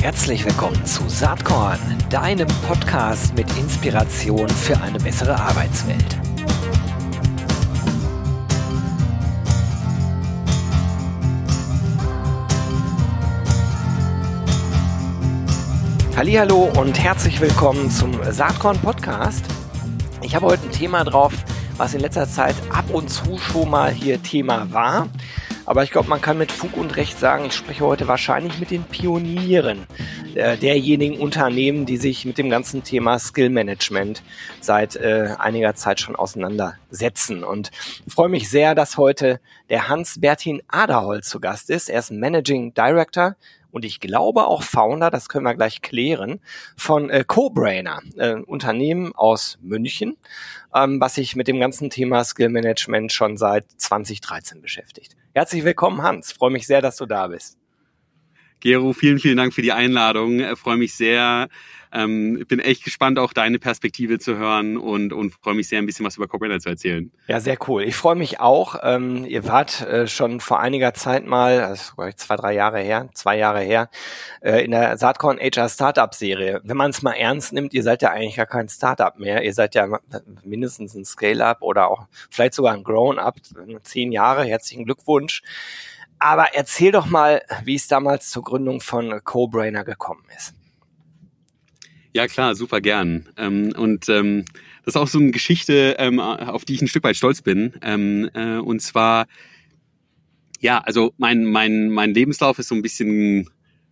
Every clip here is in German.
Herzlich willkommen zu Saatkorn, deinem Podcast mit Inspiration für eine bessere Arbeitswelt. Hallo und herzlich willkommen zum Saatkorn Podcast. Ich habe heute ein Thema drauf, was in letzter Zeit ab und zu schon mal hier Thema war. Aber ich glaube, man kann mit Fug und Recht sagen, ich spreche heute wahrscheinlich mit den Pionieren äh, derjenigen Unternehmen, die sich mit dem ganzen Thema Skill Management seit äh, einiger Zeit schon auseinandersetzen. Und freue mich sehr, dass heute der Hans-Bertin Aderholz zu Gast ist. Er ist Managing Director und ich glaube auch Founder, das können wir gleich klären, von äh, CoBrainer, äh, Unternehmen aus München, ähm, was sich mit dem ganzen Thema Skill Management schon seit 2013 beschäftigt. Herzlich willkommen, Hans. Freue mich sehr, dass du da bist. Gero, vielen, vielen Dank für die Einladung. Ich freue mich sehr. Ähm, bin echt gespannt, auch deine Perspektive zu hören und, und freue mich sehr, ein bisschen was über Corporate zu erzählen. Ja, sehr cool. Ich freue mich auch. Ähm, ihr wart äh, schon vor einiger Zeit mal, also zwei, drei Jahre her, zwei Jahre her, äh, in der Saatkorn HR Startup Serie. Wenn man es mal ernst nimmt, ihr seid ja eigentlich gar kein Startup mehr. Ihr seid ja mindestens ein Scale-Up oder auch vielleicht sogar ein Grown-Up. Zehn Jahre. Herzlichen Glückwunsch. Aber erzähl doch mal, wie es damals zur Gründung von CoBrainer gekommen ist. Ja klar, super gern. Ähm, und ähm, das ist auch so eine Geschichte, ähm, auf die ich ein Stück weit stolz bin. Ähm, äh, und zwar, ja, also mein, mein, mein Lebenslauf ist so ein bisschen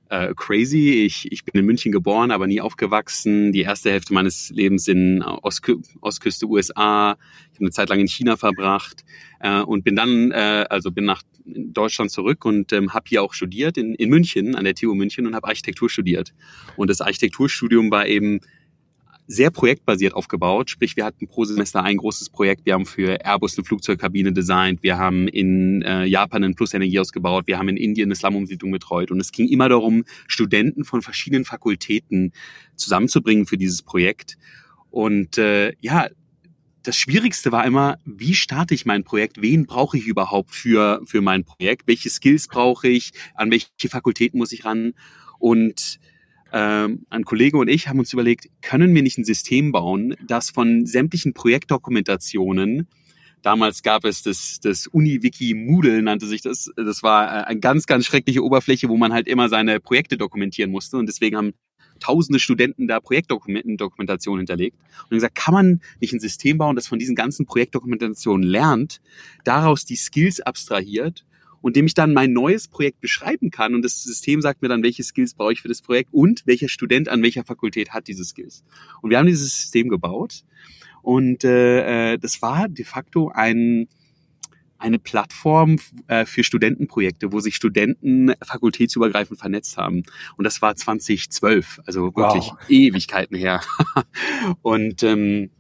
äh, crazy. Ich, ich bin in München geboren, aber nie aufgewachsen. Die erste Hälfte meines Lebens in Ostkü Ostküste USA. Ich habe eine Zeit lang in China verbracht äh, und bin dann, äh, also bin nach Deutschland zurück und ähm, habe hier auch studiert in, in München, an der TU München und habe Architektur studiert. Und das Architekturstudium war eben sehr projektbasiert aufgebaut. Sprich, wir hatten pro Semester ein großes Projekt. Wir haben für Airbus eine Flugzeugkabine designt. Wir haben in äh, Japan Plus-Energie ausgebaut. Wir haben in Indien eine Slum-Umsiedlung betreut. Und es ging immer darum, Studenten von verschiedenen Fakultäten zusammenzubringen für dieses Projekt. Und äh, ja, das Schwierigste war immer, wie starte ich mein Projekt? Wen brauche ich überhaupt für, für mein Projekt? Welche Skills brauche ich? An welche Fakultäten muss ich ran? Und ähm, ein Kollege und ich haben uns überlegt, können wir nicht ein System bauen, das von sämtlichen Projektdokumentationen Damals gab es das, das Uni-Wiki Moodle, nannte sich das. Das war äh, eine ganz, ganz schreckliche Oberfläche, wo man halt immer seine Projekte dokumentieren musste. Und deswegen haben tausende Studenten da Projektdokumentation hinterlegt. Und gesagt, kann man nicht ein System bauen, das von diesen ganzen Projektdokumentationen lernt, daraus die Skills abstrahiert und dem ich dann mein neues Projekt beschreiben kann und das System sagt mir dann, welche Skills brauche ich für das Projekt und welcher Student an welcher Fakultät hat diese Skills. Und wir haben dieses System gebaut und äh, äh das war de facto ein eine Plattform äh, für Studentenprojekte, wo sich Studenten fakultätsübergreifend vernetzt haben. Und das war 2012, also wirklich wow. Ewigkeiten her. und ähm,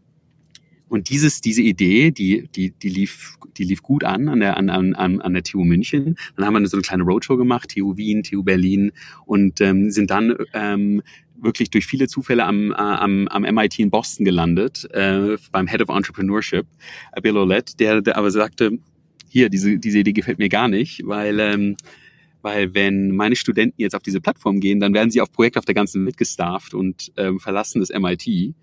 und dieses, diese Idee, die, die, die lief, die lief gut an an der, an, an, an der TU München. Dann haben wir so eine kleine Roadshow gemacht, TU Wien, TU Berlin und ähm, sind dann ähm, wirklich durch viele Zufälle am, äh, am, am MIT in Boston gelandet, äh, beim Head of Entrepreneurship, Bill Olette, der, der aber sagte, hier, diese, diese Idee gefällt mir gar nicht, weil ähm, weil wenn meine Studenten jetzt auf diese Plattform gehen, dann werden sie auf Projekte auf der ganzen Welt gestafft und ähm, verlassen das MIT.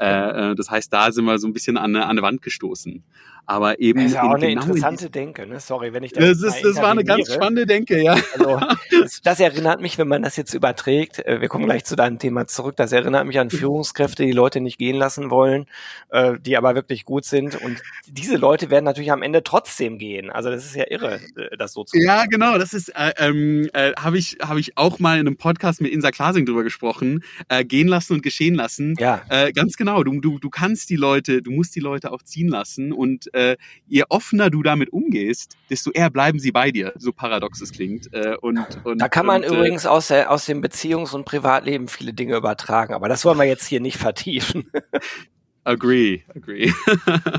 Äh, äh, das heißt, da sind wir so ein bisschen an eine, an eine Wand gestoßen. Aber eben. Das ist ja auch eine genau interessante Denke, ne? Sorry, wenn ich da das ist, Das war eine ganz spannende Denke, ja. Also, das, das, erinnert mich, wenn man das jetzt überträgt, äh, wir kommen gleich zu deinem Thema zurück, das erinnert mich an Führungskräfte, die Leute nicht gehen lassen wollen, äh, die aber wirklich gut sind. Und diese Leute werden natürlich am Ende trotzdem gehen. Also das ist ja irre, äh, das so zu machen. Ja, genau. Das ist, äh, ähm, äh, habe ich, hab ich auch mal in einem Podcast mit Insa Klasing drüber gesprochen. Äh, gehen lassen und geschehen lassen. Ja. Äh, ganz genau. Du, du, du kannst die Leute, du musst die Leute auch ziehen lassen und äh, je offener du damit umgehst, desto eher bleiben sie bei dir, so paradox es klingt. Äh, und, und, da kann man und, äh, übrigens aus, der, aus dem Beziehungs- und Privatleben viele Dinge übertragen, aber das wollen wir jetzt hier nicht vertiefen. Agree, agree.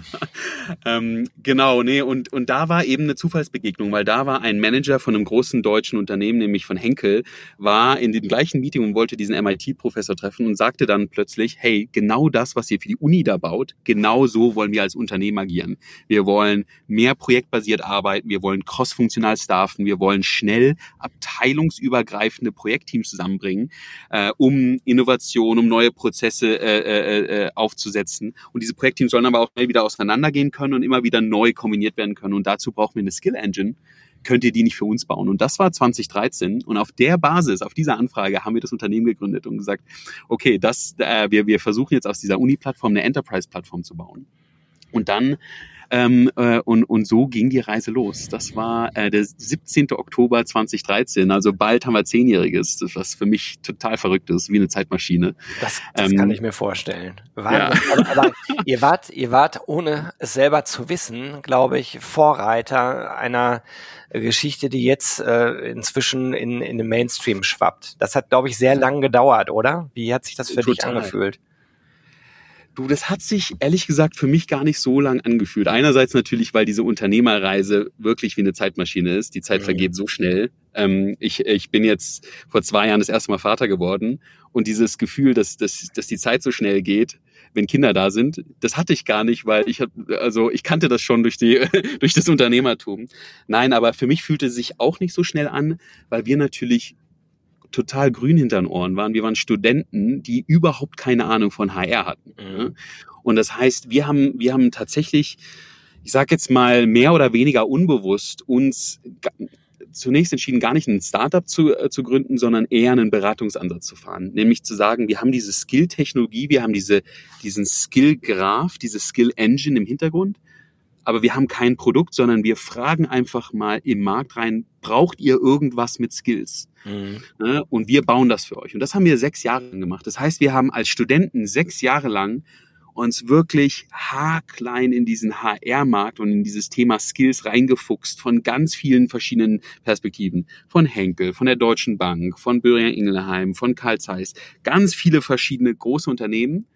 ähm, genau, nee, und, und da war eben eine Zufallsbegegnung, weil da war ein Manager von einem großen deutschen Unternehmen, nämlich von Henkel, war in dem gleichen Meeting und wollte diesen MIT-Professor treffen und sagte dann plötzlich, hey, genau das, was ihr für die Uni da baut, genau so wollen wir als Unternehmen agieren. Wir wollen mehr projektbasiert arbeiten, wir wollen cross-funktional staffen, wir wollen schnell abteilungsübergreifende Projektteams zusammenbringen, äh, um Innovation, um neue Prozesse äh, äh, äh aufzusetzen setzen. Und diese Projektteams sollen aber auch schnell wieder auseinandergehen können und immer wieder neu kombiniert werden können. Und dazu brauchen wir eine Skill Engine. Könnt ihr die nicht für uns bauen? Und das war 2013. Und auf der Basis, auf dieser Anfrage, haben wir das Unternehmen gegründet und gesagt, okay, das, äh, wir, wir versuchen jetzt aus dieser Uni-Plattform eine Enterprise-Plattform zu bauen. Und dann ähm, äh, und, und so ging die Reise los. Das war äh, der 17. Oktober 2013, also bald haben wir Zehnjähriges, was für mich total verrückt ist, wie eine Zeitmaschine. Das, das ähm, kann ich mir vorstellen. Ja. Aber, aber ihr, wart, ihr wart, ohne es selber zu wissen, glaube ich, Vorreiter einer Geschichte, die jetzt äh, inzwischen in, in den Mainstream schwappt. Das hat, glaube ich, sehr lang gedauert, oder? Wie hat sich das für Total. dich angefühlt? Du, das hat sich ehrlich gesagt für mich gar nicht so lang angefühlt. Einerseits natürlich, weil diese Unternehmerreise wirklich wie eine Zeitmaschine ist. Die Zeit mhm. vergeht so schnell. Ähm, ich, ich bin jetzt vor zwei Jahren das erste Mal Vater geworden und dieses Gefühl, dass, dass, dass die Zeit so schnell geht, wenn Kinder da sind, das hatte ich gar nicht, weil ich hab, also ich kannte das schon durch die durch das Unternehmertum. Nein, aber für mich fühlte es sich auch nicht so schnell an, weil wir natürlich total grün hinter den Ohren waren. Wir waren Studenten, die überhaupt keine Ahnung von HR hatten. Mhm. Und das heißt, wir haben, wir haben tatsächlich, ich sage jetzt mal mehr oder weniger unbewusst uns zunächst entschieden, gar nicht ein Startup zu, äh, zu gründen, sondern eher einen Beratungsansatz zu fahren. Nämlich zu sagen, wir haben diese Skill-Technologie, wir haben diese, diesen Skill-Graph, diese Skill-Engine im Hintergrund aber wir haben kein Produkt, sondern wir fragen einfach mal im Markt rein, braucht ihr irgendwas mit Skills? Mhm. Ne? Und wir bauen das für euch. Und das haben wir sechs Jahre lang gemacht. Das heißt, wir haben als Studenten sechs Jahre lang uns wirklich haarklein in diesen HR-Markt und in dieses Thema Skills reingefuchst von ganz vielen verschiedenen Perspektiven. Von Henkel, von der Deutschen Bank, von Böhringer Ingelheim, von Karl Zeiss. Ganz viele verschiedene große Unternehmen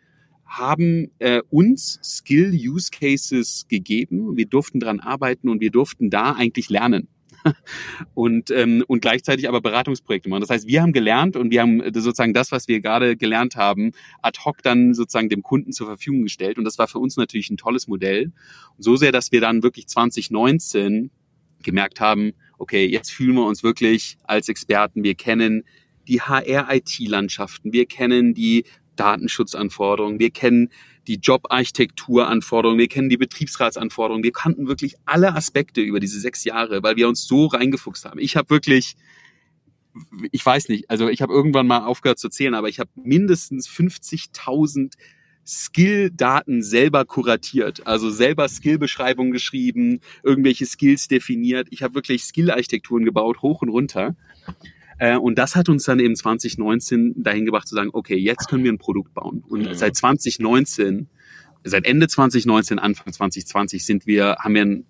haben äh, uns Skill-Use-Cases gegeben. Wir durften dran arbeiten und wir durften da eigentlich lernen. und, ähm, und gleichzeitig aber Beratungsprojekte machen. Das heißt, wir haben gelernt und wir haben äh, sozusagen das, was wir gerade gelernt haben, ad hoc dann sozusagen dem Kunden zur Verfügung gestellt. Und das war für uns natürlich ein tolles Modell. Und so sehr, dass wir dann wirklich 2019 gemerkt haben, okay, jetzt fühlen wir uns wirklich als Experten. Wir kennen die HR-IT-Landschaften, wir kennen die Datenschutzanforderungen, wir kennen die Jobarchitekturanforderungen, wir kennen die Betriebsratsanforderungen, wir kannten wirklich alle Aspekte über diese sechs Jahre, weil wir uns so reingefuchst haben. Ich habe wirklich, ich weiß nicht, also ich habe irgendwann mal aufgehört zu zählen, aber ich habe mindestens 50.000 Skill-Daten selber kuratiert, also selber Skill-Beschreibungen geschrieben, irgendwelche Skills definiert. Ich habe wirklich Skill-Architekturen gebaut, hoch und runter. Äh, und das hat uns dann eben 2019 dahin gebracht zu sagen, okay, jetzt können wir ein Produkt bauen. Und mhm. seit 2019, seit Ende 2019, Anfang 2020 sind wir, haben wir ein,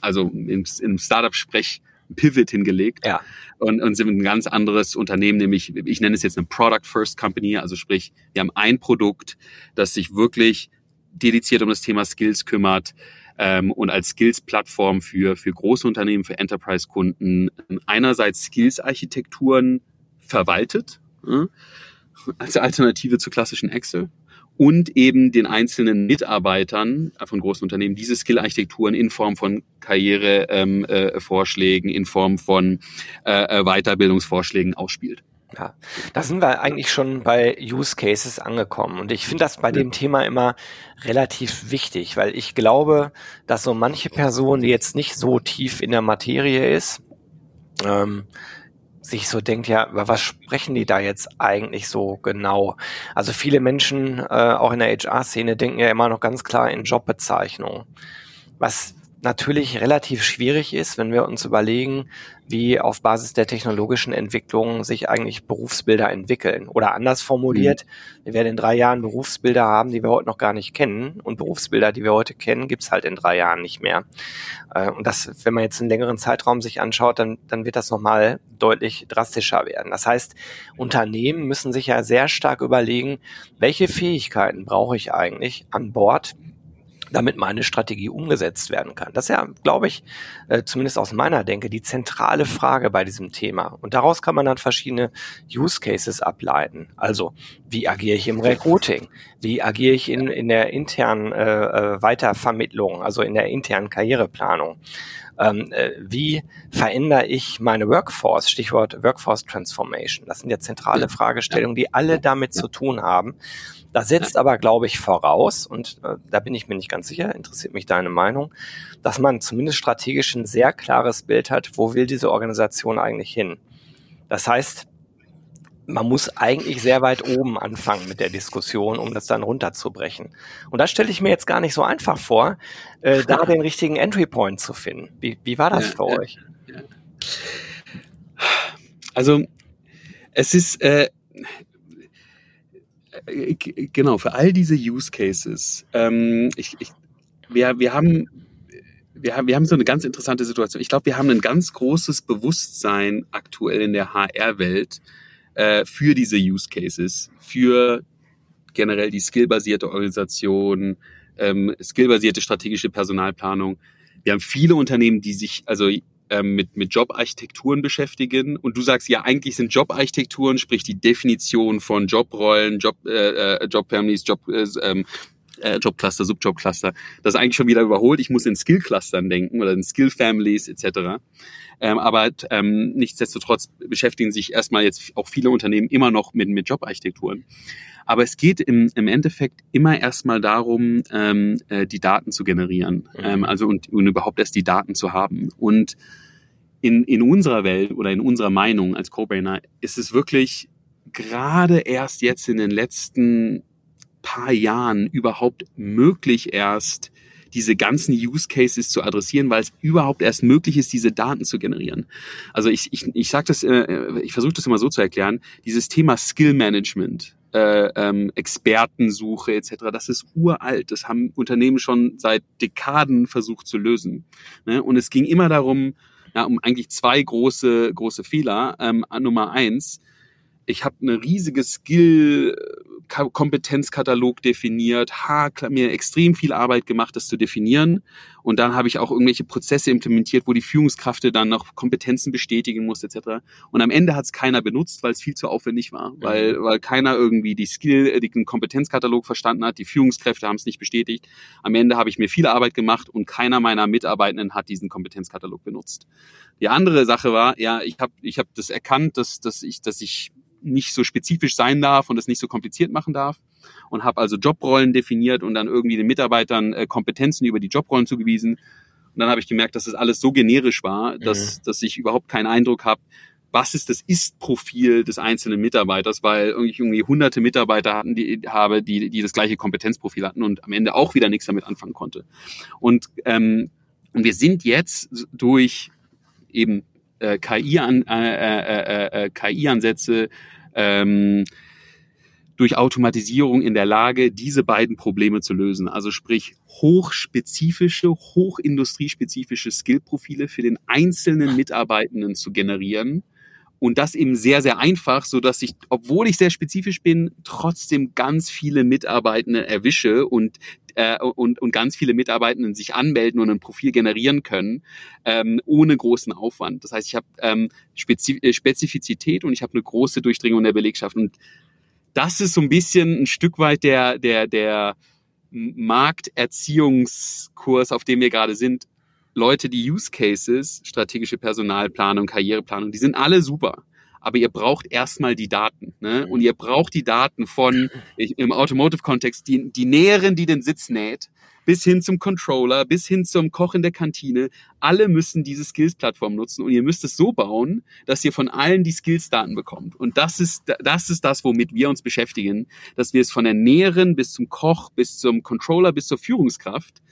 also im, im Startup-Sprech Pivot hingelegt ja. und, und sind ein ganz anderes Unternehmen, nämlich ich nenne es jetzt eine Product First Company, also sprich, wir haben ein Produkt, das sich wirklich dediziert um das Thema Skills kümmert, ähm, und als Skills-Plattform für, für große Unternehmen, für Enterprise-Kunden einerseits Skills-Architekturen verwaltet, äh, als Alternative zu klassischen Excel und eben den einzelnen Mitarbeitern von großen Unternehmen diese Skill-Architekturen in Form von Karrierevorschlägen, ähm, äh, in Form von äh, Weiterbildungsvorschlägen ausspielt. Ja, da sind wir eigentlich schon bei Use Cases angekommen. Und ich finde das bei dem Thema immer relativ wichtig, weil ich glaube, dass so manche Person, die jetzt nicht so tief in der Materie ist, ähm, sich so denkt, ja, über was sprechen die da jetzt eigentlich so genau? Also viele Menschen, äh, auch in der HR-Szene, denken ja immer noch ganz klar in Jobbezeichnung. Was natürlich relativ schwierig ist, wenn wir uns überlegen, wie auf Basis der technologischen Entwicklung sich eigentlich Berufsbilder entwickeln. Oder anders formuliert, mhm. wir werden in drei Jahren Berufsbilder haben, die wir heute noch gar nicht kennen. Und Berufsbilder, die wir heute kennen, gibt's halt in drei Jahren nicht mehr. Äh, und das, wenn man jetzt einen längeren Zeitraum sich anschaut, dann, dann wird das nochmal deutlich drastischer werden. Das heißt, Unternehmen müssen sich ja sehr stark überlegen, welche Fähigkeiten brauche ich eigentlich an Bord, damit meine Strategie umgesetzt werden kann. Das ist ja, glaube ich, äh, zumindest aus meiner Denke, die zentrale Frage bei diesem Thema. Und daraus kann man dann verschiedene Use Cases ableiten. Also, wie agiere ich im Recruiting? Wie agiere ich in, in der internen äh, äh Weitervermittlung, also in der internen Karriereplanung? Ähm, äh, wie verändere ich meine Workforce? Stichwort Workforce Transformation. Das sind ja zentrale Fragestellungen, die alle damit zu tun haben. Das setzt aber, glaube ich, voraus, und äh, da bin ich mir nicht ganz sicher, interessiert mich deine Meinung, dass man zumindest strategisch ein sehr klares Bild hat, wo will diese Organisation eigentlich hin. Das heißt, man muss eigentlich sehr weit oben anfangen mit der Diskussion, um das dann runterzubrechen. Und das stelle ich mir jetzt gar nicht so einfach vor, äh, da den richtigen Entry Point zu finden. Wie, wie war das ja, für ja, euch? Ja. Also es ist äh, äh, genau, für all diese Use Cases, ähm, ich, ich, wir, wir haben wir haben, wir haben so eine ganz interessante Situation. Ich glaube, wir haben ein ganz großes Bewusstsein aktuell in der HR-Welt äh, für diese Use Cases, für generell die skillbasierte Organisation, ähm, skillbasierte strategische Personalplanung. Wir haben viele Unternehmen, die sich, also ähm, mit, mit Jobarchitekturen beschäftigen. Und du sagst, ja, eigentlich sind Jobarchitekturen, sprich die Definition von Jobrollen, Job, äh, äh Jobfamilies, Job, äh, ähm, äh, Jobcluster, Subjobcluster, das ist eigentlich schon wieder überholt. Ich muss in Skill-Clustern denken oder in Skill-Families etc. Ähm, aber ähm, nichtsdestotrotz beschäftigen sich erstmal jetzt auch viele Unternehmen immer noch mit, mit Jobarchitekturen. Aber es geht im, im Endeffekt immer erstmal darum, ähm, äh, die Daten zu generieren. Mhm. Ähm, also und, und überhaupt erst die Daten zu haben. Und in, in unserer Welt oder in unserer Meinung als Co-Brainer ist es wirklich gerade erst jetzt in den letzten paar Jahren überhaupt möglich erst diese ganzen Use Cases zu adressieren, weil es überhaupt erst möglich ist, diese Daten zu generieren. Also ich, ich, ich sage das, äh, ich versuche das immer so zu erklären, dieses Thema Skill Management, äh, ähm, Expertensuche etc. Das ist uralt. Das haben Unternehmen schon seit Dekaden versucht zu lösen. Ne? Und es ging immer darum, ja, um eigentlich zwei große große Fehler. Ähm, Nummer eins: Ich habe eine riesige Skill Kompetenzkatalog definiert, ha, mir extrem viel Arbeit gemacht, das zu definieren. Und dann habe ich auch irgendwelche Prozesse implementiert, wo die Führungskraft dann noch Kompetenzen bestätigen muss, etc. Und am Ende hat es keiner benutzt, weil es viel zu aufwendig war, mhm. weil, weil keiner irgendwie die Skill, äh, den Kompetenzkatalog verstanden hat, die Führungskräfte haben es nicht bestätigt. Am Ende habe ich mir viel Arbeit gemacht und keiner meiner Mitarbeitenden hat diesen Kompetenzkatalog benutzt. Die andere Sache war, ja, ich habe ich hab das erkannt, dass, dass ich, dass ich nicht so spezifisch sein darf und es nicht so kompliziert machen darf und habe also Jobrollen definiert und dann irgendwie den Mitarbeitern äh, Kompetenzen über die Jobrollen zugewiesen. Und dann habe ich gemerkt, dass das alles so generisch war, dass, mhm. dass ich überhaupt keinen Eindruck habe, was ist das Ist-Profil des einzelnen Mitarbeiters, weil ich irgendwie hunderte Mitarbeiter hatten, die habe, die, die das gleiche Kompetenzprofil hatten und am Ende auch wieder nichts damit anfangen konnte. Und, ähm, und wir sind jetzt durch eben äh, KI-Ansätze, äh, äh, äh, KI ähm, durch Automatisierung in der Lage, diese beiden Probleme zu lösen. Also sprich hochspezifische, hochindustriespezifische Skillprofile für den einzelnen Mitarbeitenden zu generieren, und das eben sehr, sehr einfach, so dass ich, obwohl ich sehr spezifisch bin, trotzdem ganz viele Mitarbeitende erwische und äh, und, und ganz viele Mitarbeitenden sich anmelden und ein Profil generieren können, ähm, ohne großen Aufwand. Das heißt, ich habe ähm, Spezif äh, Spezifizität und ich habe eine große Durchdringung der Belegschaft. Und das ist so ein bisschen ein Stück weit der, der, der Markterziehungskurs, auf dem wir gerade sind, Leute, die Use Cases, strategische Personalplanung, Karriereplanung, die sind alle super. Aber ihr braucht erstmal die Daten. Ne? Und ihr braucht die Daten von, ich, im Automotive-Kontext, die, die Näherin, die den Sitz näht, bis hin zum Controller, bis hin zum Koch in der Kantine. Alle müssen diese Skills-Plattform nutzen und ihr müsst es so bauen, dass ihr von allen die Skills-Daten bekommt. Und das ist, das ist das, womit wir uns beschäftigen, dass wir es von der Näherin bis zum Koch, bis zum Controller, bis zur Führungskraft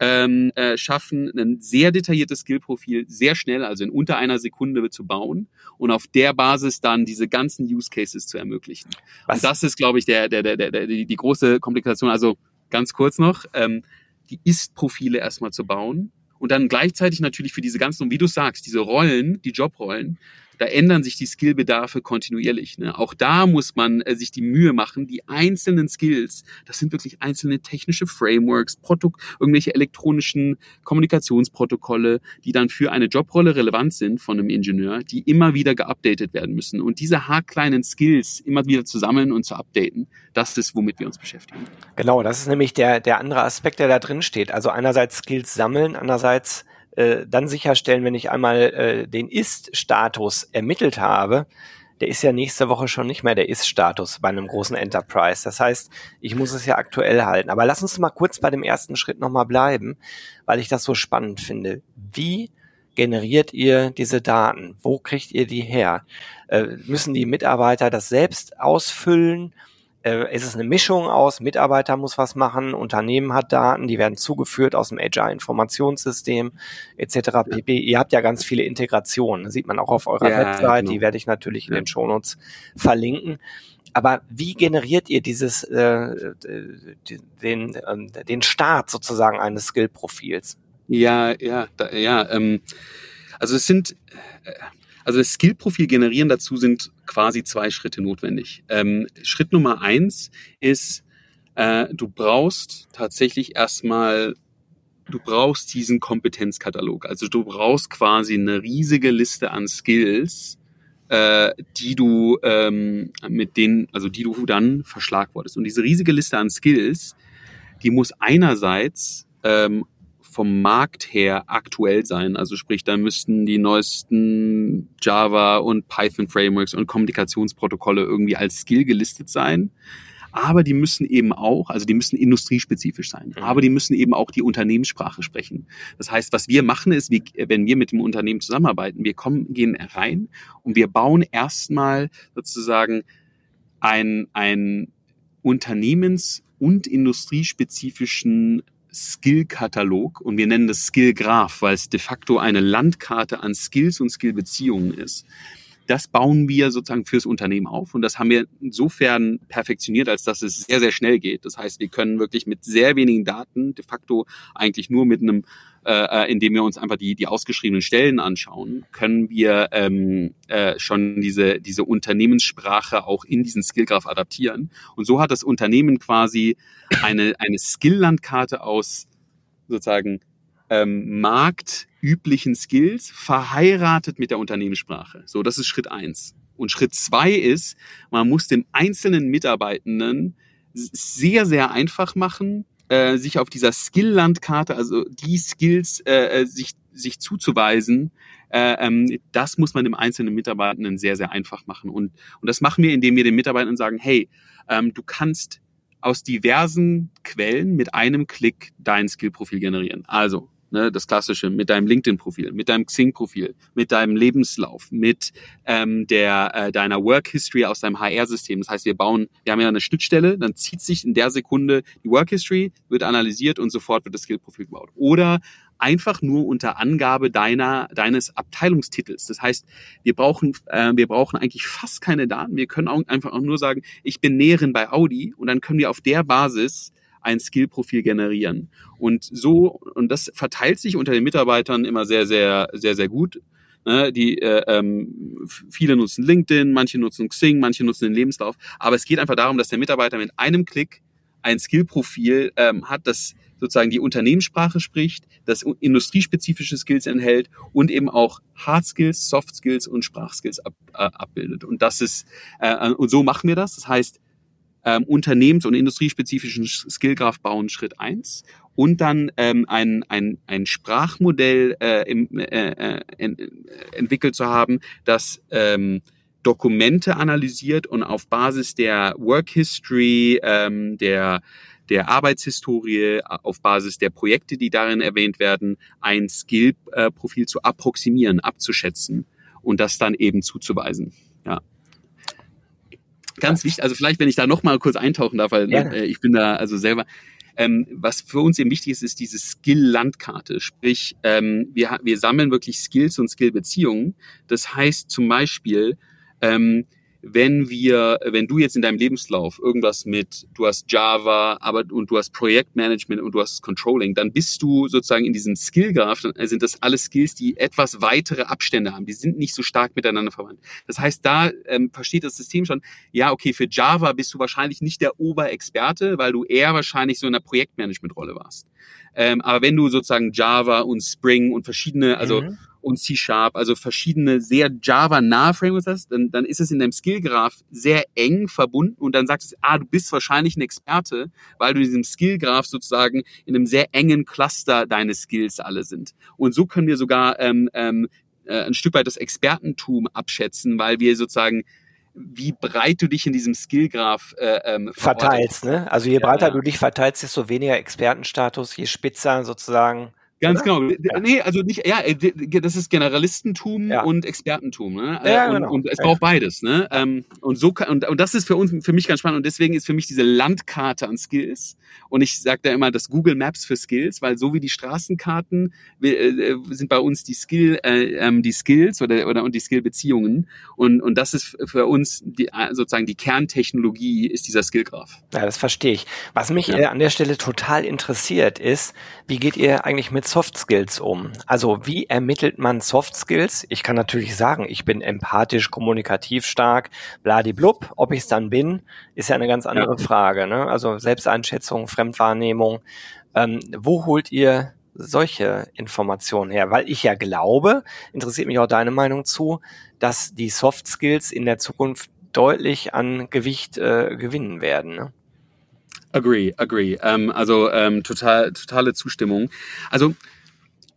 ähm, äh, schaffen, ein sehr detailliertes Skillprofil sehr schnell, also in unter einer Sekunde zu bauen und auf der Basis dann diese ganzen Use Cases zu ermöglichen. Was? Und das ist, glaube ich, der, der, der, der, die, die große Komplikation. Also ganz kurz noch, ähm, die Ist-Profile erstmal zu bauen und dann gleichzeitig natürlich für diese ganzen, wie du sagst, diese Rollen, die Jobrollen, da ändern sich die Skillbedarfe kontinuierlich. Ne? Auch da muss man äh, sich die Mühe machen, die einzelnen Skills, das sind wirklich einzelne technische Frameworks, Proto irgendwelche elektronischen Kommunikationsprotokolle, die dann für eine Jobrolle relevant sind von einem Ingenieur, die immer wieder geupdatet werden müssen. Und diese haarkleinen Skills immer wieder zu sammeln und zu updaten, das ist, womit wir uns beschäftigen. Genau, das ist nämlich der, der andere Aspekt, der da drin steht. Also einerseits Skills sammeln, andererseits äh, dann sicherstellen, wenn ich einmal äh, den Ist-Status ermittelt habe, der ist ja nächste Woche schon nicht mehr der Ist-Status bei einem großen Enterprise. Das heißt, ich muss es ja aktuell halten. Aber lass uns mal kurz bei dem ersten Schritt nochmal bleiben, weil ich das so spannend finde. Wie generiert ihr diese Daten? Wo kriegt ihr die her? Äh, müssen die Mitarbeiter das selbst ausfüllen? Äh, ist es eine Mischung aus, Mitarbeiter muss was machen, Unternehmen hat Daten, die werden zugeführt aus dem Agile-Informationssystem etc. pp. Ihr habt ja ganz viele Integrationen, sieht man auch auf eurer ja, Website, genau. die werde ich natürlich in den Shownotes verlinken. Aber wie generiert ihr dieses äh, den äh, den Start sozusagen eines Skill-Profils? Ja, ja, da, ja. Ähm, also es sind äh, also das Skillprofil generieren dazu sind quasi zwei Schritte notwendig. Ähm, Schritt Nummer eins ist, äh, du brauchst tatsächlich erstmal, du brauchst diesen Kompetenzkatalog. Also du brauchst quasi eine riesige Liste an Skills, äh, die du ähm, mit denen, also die du dann verschlagwortest. Und diese riesige Liste an Skills, die muss einerseits ähm, vom Markt her aktuell sein. Also sprich, da müssten die neuesten Java und Python Frameworks und Kommunikationsprotokolle irgendwie als Skill gelistet sein. Aber die müssen eben auch, also die müssen industriespezifisch sein, mhm. aber die müssen eben auch die Unternehmenssprache sprechen. Das heißt, was wir machen ist, wir, wenn wir mit dem Unternehmen zusammenarbeiten, wir kommen, gehen rein und wir bauen erstmal sozusagen ein, ein Unternehmens- und industriespezifischen Skill-Katalog und wir nennen das Skill-Graph, weil es de facto eine Landkarte an Skills und Skill-Beziehungen ist. Das bauen wir sozusagen fürs Unternehmen auf und das haben wir insofern perfektioniert, als dass es sehr, sehr schnell geht. Das heißt, wir können wirklich mit sehr wenigen Daten, de facto eigentlich nur mit einem äh, äh, indem wir uns einfach die, die ausgeschriebenen Stellen anschauen, können wir ähm, äh, schon diese, diese Unternehmenssprache auch in diesen Skillgraph adaptieren. Und so hat das Unternehmen quasi eine, eine Skill-Landkarte aus sozusagen ähm, marktüblichen Skills verheiratet mit der Unternehmenssprache. So, das ist Schritt eins. Und Schritt zwei ist, man muss dem einzelnen Mitarbeitenden sehr, sehr einfach machen, äh, sich auf dieser Skill-Landkarte, also die Skills äh, äh, sich, sich zuzuweisen, äh, ähm, das muss man dem einzelnen Mitarbeitenden sehr, sehr einfach machen. Und, und das machen wir, indem wir den Mitarbeitenden sagen, hey, ähm, du kannst aus diversen Quellen mit einem Klick dein Skillprofil generieren. Also ne, das Klassische, mit deinem LinkedIn-Profil, mit deinem Xing-Profil, mit deinem Lebenslauf, mit ähm, der äh, deiner Work-History aus deinem HR-System. Das heißt, wir bauen, wir haben ja eine Schnittstelle, dann zieht sich in der Sekunde die Work-History, wird analysiert und sofort wird das Skill-Profil gebaut. Oder einfach nur unter Angabe deiner deines Abteilungstitels. Das heißt, wir brauchen äh, wir brauchen eigentlich fast keine Daten. Wir können auch einfach auch nur sagen, ich bin Näherin bei Audi und dann können wir auf der Basis ein Skillprofil generieren. Und so, und das verteilt sich unter den Mitarbeitern immer sehr, sehr, sehr, sehr gut. Ne, die äh, ähm, viele nutzen LinkedIn, manche nutzen Xing, manche nutzen den Lebenslauf. Aber es geht einfach darum, dass der Mitarbeiter mit einem Klick ein Skillprofil ähm, hat, das sozusagen die Unternehmenssprache spricht, das industriespezifische Skills enthält und eben auch Hard Skills, Soft Skills und Sprachskills ab, äh, abbildet. Und das ist äh, und so machen wir das. Das heißt, ähm, unternehmens- und industriespezifischen Skillgraph bauen, Schritt eins und dann ähm, ein, ein, ein Sprachmodell äh, im, äh, äh, entwickelt zu haben, das ähm, Dokumente analysiert und auf Basis der Work History, ähm, der der Arbeitshistorie, auf Basis der Projekte, die darin erwähnt werden, ein Skill-Profil zu approximieren, abzuschätzen und das dann eben zuzuweisen. Ja. Ganz wichtig, also vielleicht, wenn ich da noch mal kurz eintauchen darf, weil ja. äh, ich bin da also selber ähm, was für uns eben wichtig ist, ist diese Skill-Landkarte. Sprich, ähm, wir, wir sammeln wirklich Skills und Skill-Beziehungen. Das heißt zum Beispiel, ähm, wenn wir, wenn du jetzt in deinem Lebenslauf irgendwas mit, du hast Java, aber und du hast Projektmanagement und du hast Controlling, dann bist du sozusagen in diesem Skill-Graph, dann sind das alles Skills, die etwas weitere Abstände haben. Die sind nicht so stark miteinander verwandt. Das heißt, da ähm, versteht das System schon, ja, okay, für Java bist du wahrscheinlich nicht der Oberexperte, weil du eher wahrscheinlich so in der Projektmanagement-Rolle warst. Ähm, aber wenn du sozusagen Java und Spring und verschiedene, also mhm und C-Sharp, also verschiedene sehr Java-nahe Frameworks hast, dann, dann ist es in deinem Skill-Graph sehr eng verbunden und dann sagt es, ah, du bist wahrscheinlich ein Experte, weil du in diesem Skill-Graph sozusagen in einem sehr engen Cluster deine Skills alle sind. Und so können wir sogar ähm, ähm, äh, ein Stück weit das Expertentum abschätzen, weil wir sozusagen wie breit du dich in diesem Skillgraph äh, ähm, verteilst. Ne? Also je breiter ja, ja. du dich verteilst, desto weniger Expertenstatus, je spitzer sozusagen Ganz Oder? genau. Ja. Nee, also nicht, ja, äh, das ist Generalistentum ja. und Expertentum, ne? Ja, und, genau. und es braucht beides, ne? Ähm, und so kann, und, und das ist für uns, für mich ganz spannend und deswegen ist für mich diese Landkarte an Skills und ich sage da immer das Google Maps für Skills, weil so wie die Straßenkarten äh, sind bei uns die Skill, äh, ähm, die Skills oder, oder und die Skill-Beziehungen und, und das ist für uns die, äh, sozusagen die Kerntechnologie ist dieser Skillgraph. Ja, das verstehe ich. Was mich äh, an der Stelle total interessiert ist, wie geht ihr eigentlich mit Soft Skills um? Also wie ermittelt man Soft Skills? Ich kann natürlich sagen, ich bin empathisch, kommunikativ stark, bladiblub. Ob ich es dann bin, ist ja eine ganz andere ja. Frage. Ne? Also Selbsteinschätzung, Fremdwahrnehmung. Ähm, wo holt ihr solche Informationen her? Weil ich ja glaube, interessiert mich auch deine Meinung zu, dass die Soft Skills in der Zukunft deutlich an Gewicht äh, gewinnen werden. Ne? Agree, agree. Ähm, also ähm, total, totale Zustimmung. Also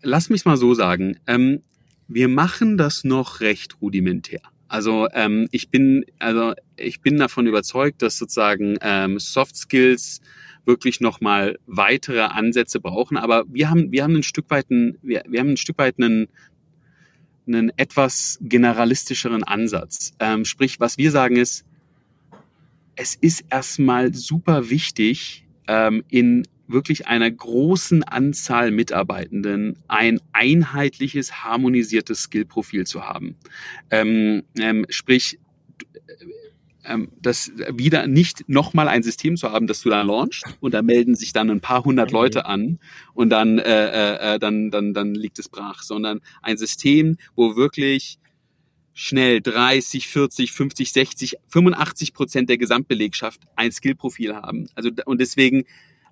lass mich mal so sagen. Ähm, wir machen das noch recht rudimentär. Also ähm, ich bin, also ich bin davon überzeugt, dass sozusagen ähm, Soft Skills wirklich noch mal weitere Ansätze brauchen. Aber wir haben, wir haben ein Stück weit, einen, wir, wir haben ein Stück weit einen, einen etwas generalistischeren Ansatz. Ähm, sprich, was wir sagen ist, es ist erstmal super wichtig, ähm, in wirklich einer großen Anzahl Mitarbeitenden ein einheitliches, harmonisiertes Skillprofil zu haben. Ähm, ähm, sprich, ähm, das wieder nicht nochmal ein System zu haben, das du da launchst und da melden sich dann ein paar hundert mhm. Leute an und dann, äh, äh, äh, dann, dann, dann liegt es brach, sondern ein System, wo wirklich schnell 30, 40, 50, 60, 85 Prozent der Gesamtbelegschaft ein Skillprofil haben. Also und deswegen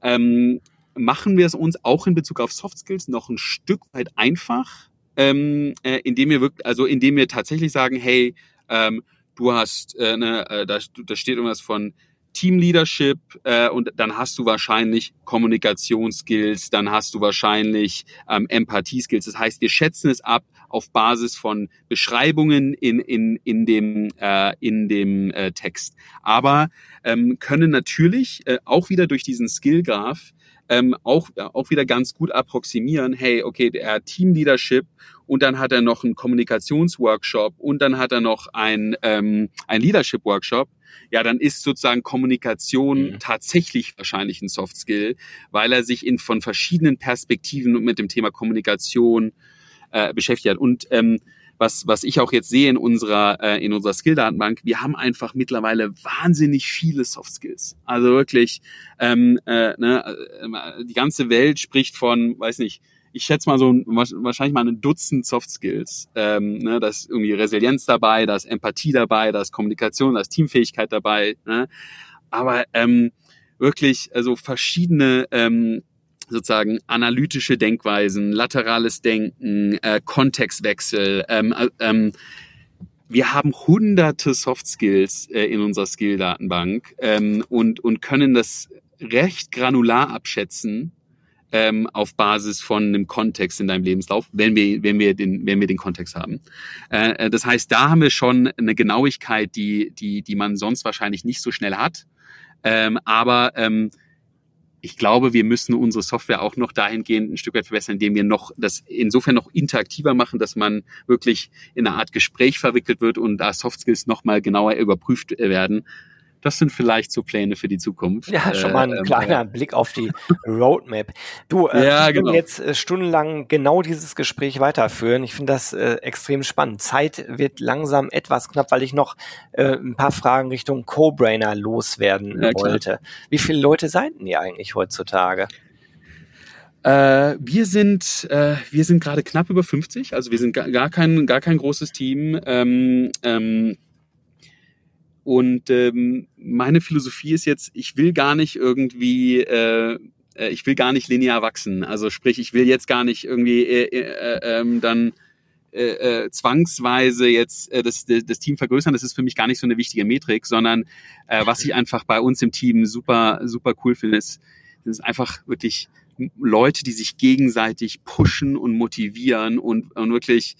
ähm, machen wir es uns auch in Bezug auf Soft Skills noch ein Stück weit einfach, ähm, äh, indem wir wirklich, also indem wir tatsächlich sagen, hey, ähm, du hast, äh, ne, äh, da, da steht irgendwas von Team Leadership äh, und dann hast du wahrscheinlich Kommunikationsskills, dann hast du wahrscheinlich ähm, Empathie-Skills. Das heißt, wir schätzen es ab auf Basis von Beschreibungen in, in, in dem, äh, in dem äh, Text. Aber ähm, können natürlich äh, auch wieder durch diesen Skill-Graph ähm, auch, auch wieder ganz gut approximieren, hey, okay, der Team Leadership und dann hat er noch einen Kommunikationsworkshop und dann hat er noch ein, ähm, ein Leadership-Workshop, ja, dann ist sozusagen Kommunikation mhm. tatsächlich wahrscheinlich ein Soft Skill, weil er sich in, von verschiedenen Perspektiven mit dem Thema Kommunikation äh, beschäftigt hat. Und ähm, was, was ich auch jetzt sehe in unserer, äh, in unserer Skill-Datenbank, wir haben einfach mittlerweile wahnsinnig viele Soft Skills. Also wirklich, ähm, äh, ne, äh, die ganze Welt spricht von, weiß nicht, ich schätze mal so wahrscheinlich mal ein Dutzend Soft Skills. Ähm, ne, da ist irgendwie Resilienz dabei, da ist Empathie dabei, da ist Kommunikation, da ist Teamfähigkeit dabei. Ne? Aber ähm, wirklich also verschiedene ähm, sozusagen analytische Denkweisen, laterales Denken, äh, Kontextwechsel. Ähm, äh, ähm, wir haben hunderte Soft Skills äh, in unserer Skill-Datenbank ähm, und, und können das recht granular abschätzen ähm, auf Basis von einem Kontext in deinem Lebenslauf, wenn wir, wenn wir, den, wenn wir den Kontext haben. Äh, äh das heißt, da haben wir schon eine Genauigkeit, die, die, die man sonst wahrscheinlich nicht so schnell hat. Ähm, aber ähm, ich glaube, wir müssen unsere Software auch noch dahingehend ein Stück weit verbessern, indem wir noch das insofern noch interaktiver machen, dass man wirklich in eine Art Gespräch verwickelt wird und da Soft Skills nochmal genauer überprüft werden. Das sind vielleicht so Pläne für die Zukunft. Ja, schon mal ein äh, kleiner äh, Blick auf die Roadmap. Du, äh, ja, wir genau. jetzt äh, stundenlang genau dieses Gespräch weiterführen. Ich finde das äh, extrem spannend. Zeit wird langsam etwas knapp, weil ich noch äh, ein paar Fragen Richtung Co-Brainer loswerden ja, wollte. Wie viele Leute seid ihr eigentlich heutzutage? Äh, wir sind äh, wir sind gerade knapp über 50, also wir sind gar, gar kein gar kein großes Team. Ähm, ähm, und ähm, meine Philosophie ist jetzt, ich will gar nicht irgendwie, äh, äh, ich will gar nicht linear wachsen. Also sprich, ich will jetzt gar nicht irgendwie äh, äh, ähm, dann äh, äh, zwangsweise jetzt äh, das, das Team vergrößern. Das ist für mich gar nicht so eine wichtige Metrik, sondern äh, was ich einfach bei uns im Team super, super cool finde, ist, ist einfach wirklich Leute, die sich gegenseitig pushen und motivieren und, und wirklich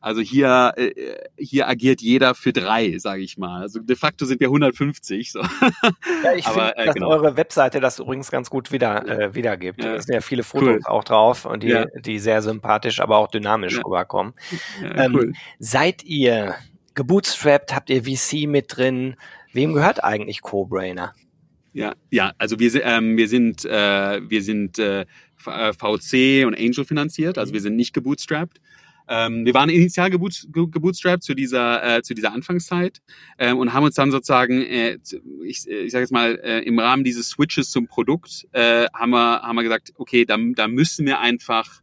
also hier, äh, hier agiert jeder für drei, sage ich mal. Also de facto sind wir 150. So. Ja, ich finde, äh, dass genau. eure Webseite das übrigens ganz gut wieder, äh, wiedergibt. Ja. Es sind ja viele Fotos cool. auch drauf und die, ja. die sehr sympathisch, aber auch dynamisch ja. rüberkommen. Ähm, cool. Seid ihr gebootstrapped? Habt ihr VC mit drin? Wem gehört eigentlich Co-Brainer? Ja, ja, also wir, ähm, wir sind, äh, wir sind äh, VC äh, und Angel finanziert, also wir sind nicht gebootstrapped. Ähm, wir waren initial geboot, gebootstrapped zu dieser, äh, zu dieser Anfangszeit ähm, und haben uns dann sozusagen, äh, ich, ich sage jetzt mal, äh, im Rahmen dieses Switches zum Produkt, äh, haben, wir, haben wir gesagt, okay, da, da müssen wir einfach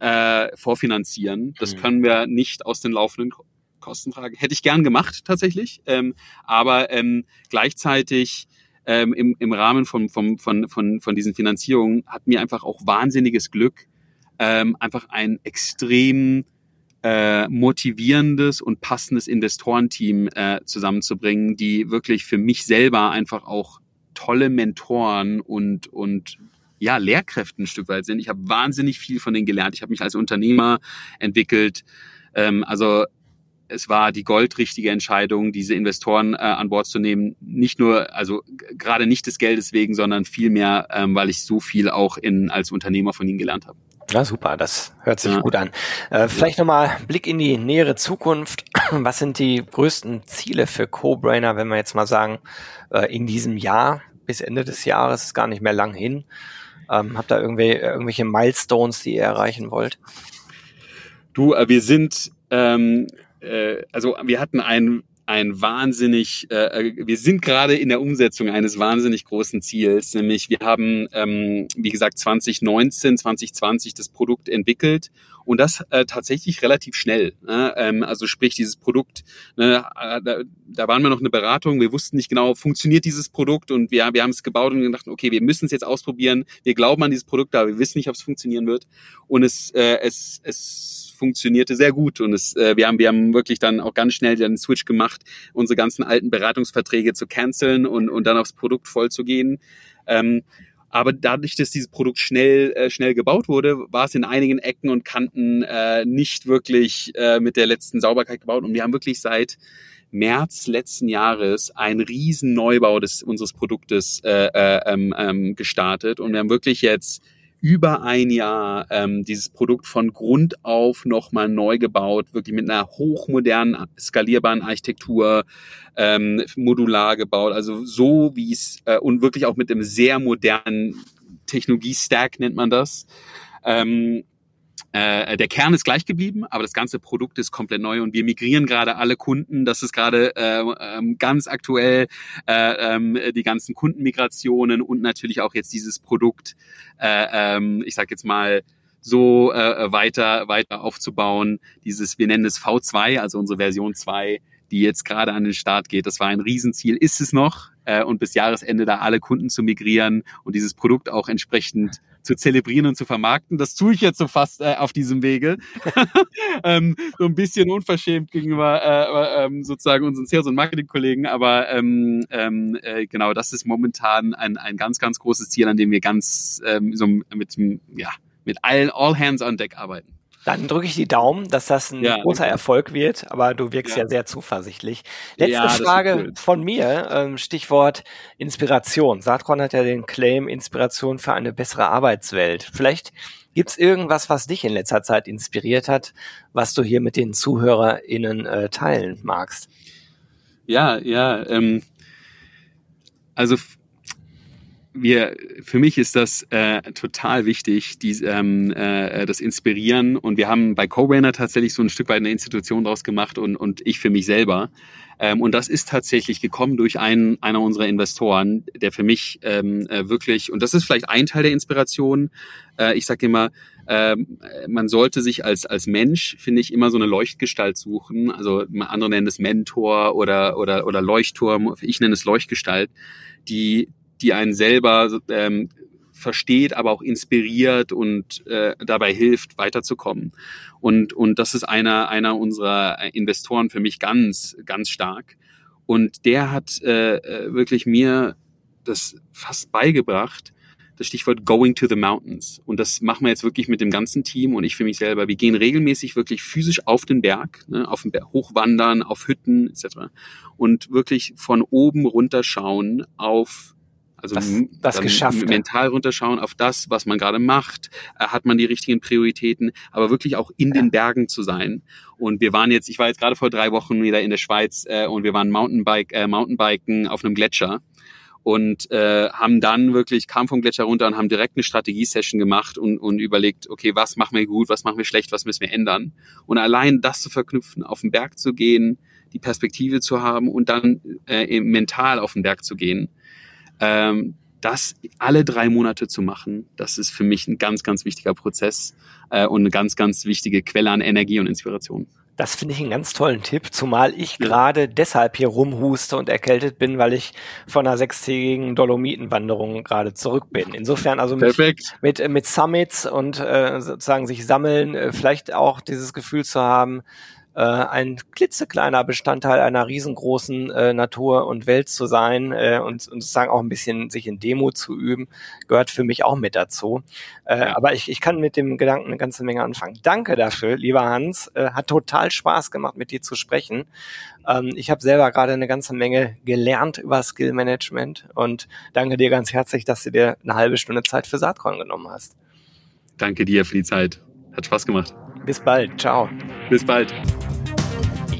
äh, vorfinanzieren. Das mhm. können wir nicht aus den laufenden Kosten tragen. Hätte ich gern gemacht tatsächlich, ähm, aber ähm, gleichzeitig ähm, im, im Rahmen von, von, von, von, von diesen Finanzierungen hat mir einfach auch wahnsinniges Glück ähm, einfach ein extrem äh, motivierendes und passendes Investorenteam äh, zusammenzubringen, die wirklich für mich selber einfach auch tolle Mentoren und, und ja, Lehrkräfte ein Stück weit sind. Ich habe wahnsinnig viel von denen gelernt. Ich habe mich als Unternehmer entwickelt. Ähm, also es war die goldrichtige Entscheidung, diese Investoren äh, an Bord zu nehmen. Nicht nur, also gerade nicht des Geldes wegen, sondern vielmehr, ähm, weil ich so viel auch in, als Unternehmer von ihnen gelernt habe. Ja, super, das hört sich ja. gut an. Äh, vielleicht ja. nochmal Blick in die nähere Zukunft. Was sind die größten Ziele für Co-Brainer, wenn wir jetzt mal sagen, äh, in diesem Jahr bis Ende des Jahres, ist gar nicht mehr lang hin. Ähm, habt ihr irgendwie, irgendwelche Milestones, die ihr erreichen wollt? Du, äh, wir sind, ähm, äh, also wir hatten ein ein wahnsinnig, äh, äh, wir sind gerade in der Umsetzung eines wahnsinnig großen Ziels, nämlich wir haben, ähm, wie gesagt, 2019, 2020 das Produkt entwickelt und das äh, tatsächlich relativ schnell. Ne? Ähm, also sprich, dieses Produkt, ne, äh, da, da waren wir noch eine Beratung, wir wussten nicht genau, funktioniert dieses Produkt und wir, wir haben es gebaut und gedacht, okay, wir müssen es jetzt ausprobieren, wir glauben an dieses Produkt, aber wir wissen nicht, ob es funktionieren wird und es, äh, es, es funktionierte sehr gut und es, äh, wir haben wir haben wirklich dann auch ganz schnell den Switch gemacht, unsere ganzen alten Beratungsverträge zu canceln und und dann aufs Produkt voll zu gehen. Ähm, aber dadurch, dass dieses Produkt schnell, äh, schnell gebaut wurde, war es in einigen Ecken und Kanten äh, nicht wirklich äh, mit der letzten Sauberkeit gebaut. Und wir haben wirklich seit März letzten Jahres einen riesen Neubau des, unseres Produktes äh, äh, ähm, ähm, gestartet. Und wir haben wirklich jetzt über ein Jahr ähm, dieses Produkt von Grund auf nochmal neu gebaut, wirklich mit einer hochmodernen, skalierbaren Architektur, ähm, modular gebaut, also so wie es äh, und wirklich auch mit einem sehr modernen Technologie-Stack nennt man das. Ähm, äh, der Kern ist gleich geblieben, aber das ganze Produkt ist komplett neu und wir migrieren gerade alle Kunden. Das ist gerade äh, ähm, ganz aktuell äh, ähm, die ganzen Kundenmigrationen und natürlich auch jetzt dieses Produkt. Äh, ähm, ich sage jetzt mal so äh, weiter weiter aufzubauen. Dieses, wir nennen es V2, also unsere Version 2 die jetzt gerade an den Start geht. Das war ein Riesenziel, ist es noch. Äh, und bis Jahresende da alle Kunden zu migrieren und dieses Produkt auch entsprechend zu zelebrieren und zu vermarkten. Das tue ich jetzt so fast äh, auf diesem Wege. ähm, so ein bisschen unverschämt gegenüber äh, ähm, sozusagen unseren Sales- und Marketing-Kollegen, aber ähm, ähm, äh, genau, das ist momentan ein, ein ganz, ganz großes Ziel, an dem wir ganz ähm, so mit, ja, mit allen All Hands on Deck arbeiten. Dann drücke ich die Daumen, dass das ein ja, großer Erfolg wird, aber du wirkst ja, ja sehr zuversichtlich. Letzte ja, Frage cool. von mir, ähm, Stichwort Inspiration. Saatkorn hat ja den Claim Inspiration für eine bessere Arbeitswelt. Vielleicht gibt's irgendwas, was dich in letzter Zeit inspiriert hat, was du hier mit den ZuhörerInnen äh, teilen magst? Ja, ja, ähm, Also wir, für mich ist das äh, total wichtig, die, ähm, äh, das Inspirieren. Und wir haben bei Co-Brainer tatsächlich so ein Stück weit eine Institution draus gemacht und, und ich für mich selber. Ähm, und das ist tatsächlich gekommen durch einen einer unserer Investoren, der für mich ähm, äh, wirklich, und das ist vielleicht ein Teil der Inspiration, äh, ich sage immer, äh, man sollte sich als, als Mensch, finde ich, immer so eine Leuchtgestalt suchen. Also andere nennen es Mentor oder, oder, oder Leuchtturm, ich nenne es Leuchtgestalt, die, die einen selber ähm, versteht, aber auch inspiriert und äh, dabei hilft, weiterzukommen. Und, und das ist einer, einer unserer Investoren für mich ganz, ganz stark. Und der hat äh, äh wirklich mir das fast beigebracht, das Stichwort Going to the Mountains. Und das machen wir jetzt wirklich mit dem ganzen Team und ich für mich selber. Wir gehen regelmäßig wirklich physisch auf den Berg, ne, auf den Berg hochwandern, auf Hütten etc. Und wirklich von oben runterschauen auf also das, das geschafft, mental runterschauen auf das, was man gerade macht. Äh, hat man die richtigen Prioritäten, aber wirklich auch in ja. den Bergen zu sein. Und wir waren jetzt, ich war jetzt gerade vor drei Wochen wieder in der Schweiz äh, und wir waren Mountainbike, äh, Mountainbiken auf einem Gletscher und äh, haben dann wirklich, kam vom Gletscher runter und haben direkt eine Strategiesession gemacht und, und überlegt, okay, was machen wir gut, was machen wir schlecht, was müssen wir ändern. Und allein das zu verknüpfen, auf den Berg zu gehen, die Perspektive zu haben und dann äh, mental auf den Berg zu gehen, ähm, das alle drei Monate zu machen, das ist für mich ein ganz, ganz wichtiger Prozess äh, und eine ganz, ganz wichtige Quelle an Energie und Inspiration. Das finde ich einen ganz tollen Tipp, zumal ich gerade deshalb hier rumhuste und erkältet bin, weil ich von einer sechstägigen Dolomitenwanderung gerade zurück bin. Insofern also mit, mit, mit Summits und äh, sozusagen sich sammeln, äh, vielleicht auch dieses Gefühl zu haben, äh, ein klitzekleiner Bestandteil einer riesengroßen äh, Natur und Welt zu sein äh, und, und sozusagen auch ein bisschen sich in Demo zu üben, gehört für mich auch mit dazu. Äh, ja. Aber ich, ich kann mit dem Gedanken eine ganze Menge anfangen. Danke dafür, lieber Hans. Äh, hat total Spaß gemacht, mit dir zu sprechen. Ähm, ich habe selber gerade eine ganze Menge gelernt über Skill Management und danke dir ganz herzlich, dass du dir eine halbe Stunde Zeit für Saatkorn genommen hast. Danke dir für die Zeit. Hat Spaß gemacht. Bis bald. Ciao. Bis bald.